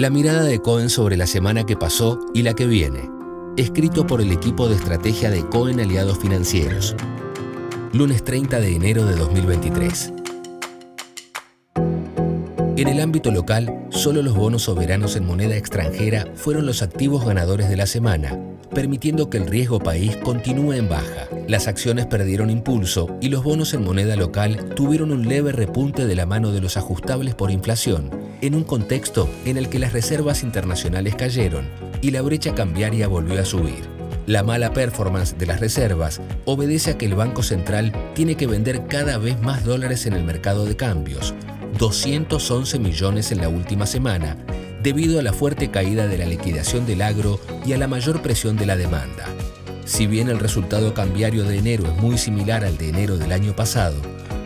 La mirada de Cohen sobre la semana que pasó y la que viene. Escrito por el equipo de estrategia de Cohen Aliados Financieros. Lunes 30 de enero de 2023. En el ámbito local, solo los bonos soberanos en moneda extranjera fueron los activos ganadores de la semana, permitiendo que el riesgo país continúe en baja. Las acciones perdieron impulso y los bonos en moneda local tuvieron un leve repunte de la mano de los ajustables por inflación, en un contexto en el que las reservas internacionales cayeron y la brecha cambiaria volvió a subir. La mala performance de las reservas obedece a que el Banco Central tiene que vender cada vez más dólares en el mercado de cambios, 211 millones en la última semana, debido a la fuerte caída de la liquidación del agro y a la mayor presión de la demanda. Si bien el resultado cambiario de enero es muy similar al de enero del año pasado,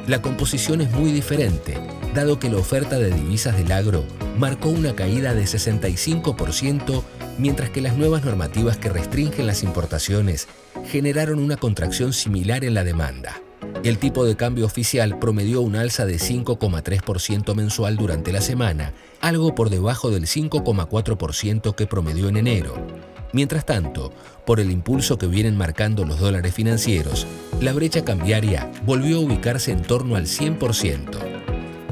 la composición es muy diferente, dado que la oferta de divisas del agro marcó una caída de 65%, mientras que las nuevas normativas que restringen las importaciones generaron una contracción similar en la demanda. El tipo de cambio oficial promedió un alza de 5,3% mensual durante la semana, algo por debajo del 5,4% que promedió en enero. Mientras tanto, por el impulso que vienen marcando los dólares financieros, la brecha cambiaria volvió a ubicarse en torno al 100%.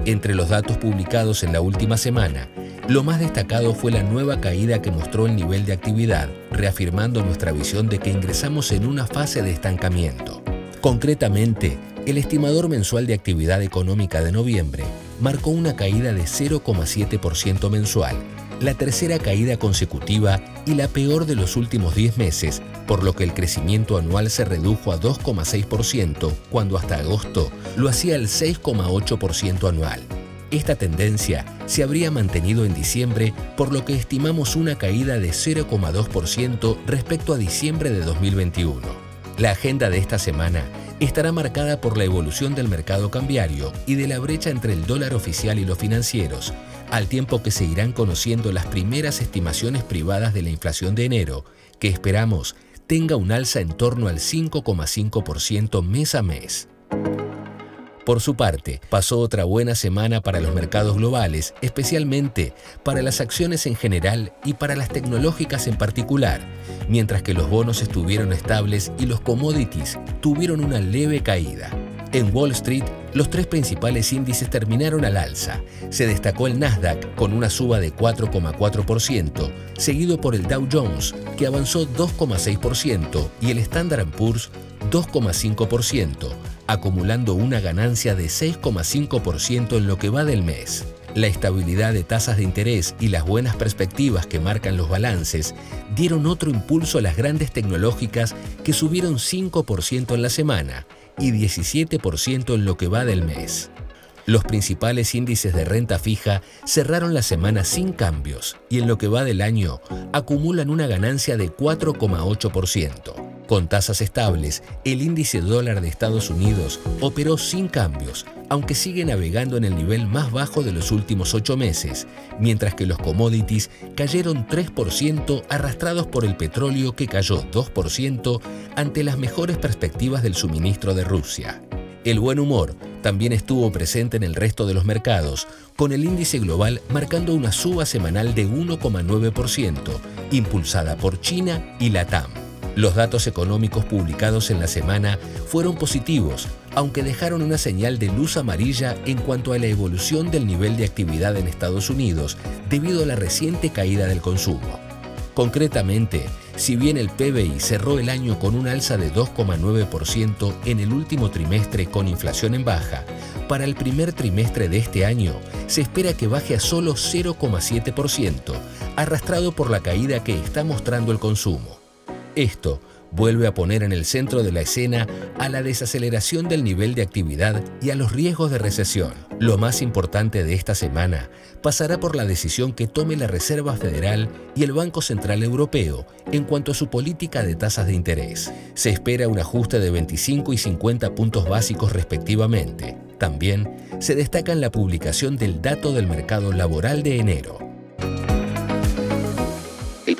Entre los datos publicados en la última semana, lo más destacado fue la nueva caída que mostró el nivel de actividad, reafirmando nuestra visión de que ingresamos en una fase de estancamiento. Concretamente, el estimador mensual de actividad económica de noviembre marcó una caída de 0,7% mensual, la tercera caída consecutiva y la peor de los últimos 10 meses, por lo que el crecimiento anual se redujo a 2,6% cuando hasta agosto lo hacía el 6,8% anual. Esta tendencia se habría mantenido en diciembre, por lo que estimamos una caída de 0,2% respecto a diciembre de 2021. La agenda de esta semana estará marcada por la evolución del mercado cambiario y de la brecha entre el dólar oficial y los financieros, al tiempo que se irán conociendo las primeras estimaciones privadas de la inflación de enero, que esperamos tenga un alza en torno al 5,5% mes a mes. Por su parte, pasó otra buena semana para los mercados globales, especialmente para las acciones en general y para las tecnológicas en particular, mientras que los bonos estuvieron estables y los commodities tuvieron una leve caída. En Wall Street, los tres principales índices terminaron al alza. Se destacó el Nasdaq con una suba de 4,4%, seguido por el Dow Jones, que avanzó 2,6%, y el Standard Poor's 2,5%, acumulando una ganancia de 6,5% en lo que va del mes. La estabilidad de tasas de interés y las buenas perspectivas que marcan los balances dieron otro impulso a las grandes tecnológicas que subieron 5% en la semana y 17% en lo que va del mes. Los principales índices de renta fija cerraron la semana sin cambios y en lo que va del año acumulan una ganancia de 4,8%. Con tasas estables, el índice dólar de Estados Unidos operó sin cambios, aunque sigue navegando en el nivel más bajo de los últimos ocho meses, mientras que los commodities cayeron 3% arrastrados por el petróleo que cayó 2% ante las mejores perspectivas del suministro de Rusia. El buen humor también estuvo presente en el resto de los mercados, con el índice global marcando una suba semanal de 1,9%, impulsada por China y Latam. Los datos económicos publicados en la semana fueron positivos, aunque dejaron una señal de luz amarilla en cuanto a la evolución del nivel de actividad en Estados Unidos debido a la reciente caída del consumo. Concretamente, si bien el PBI cerró el año con un alza de 2,9% en el último trimestre con inflación en baja, para el primer trimestre de este año se espera que baje a solo 0,7%, arrastrado por la caída que está mostrando el consumo. Esto vuelve a poner en el centro de la escena a la desaceleración del nivel de actividad y a los riesgos de recesión. Lo más importante de esta semana pasará por la decisión que tome la Reserva Federal y el Banco Central Europeo en cuanto a su política de tasas de interés. Se espera un ajuste de 25 y 50 puntos básicos respectivamente. También se destaca en la publicación del dato del mercado laboral de enero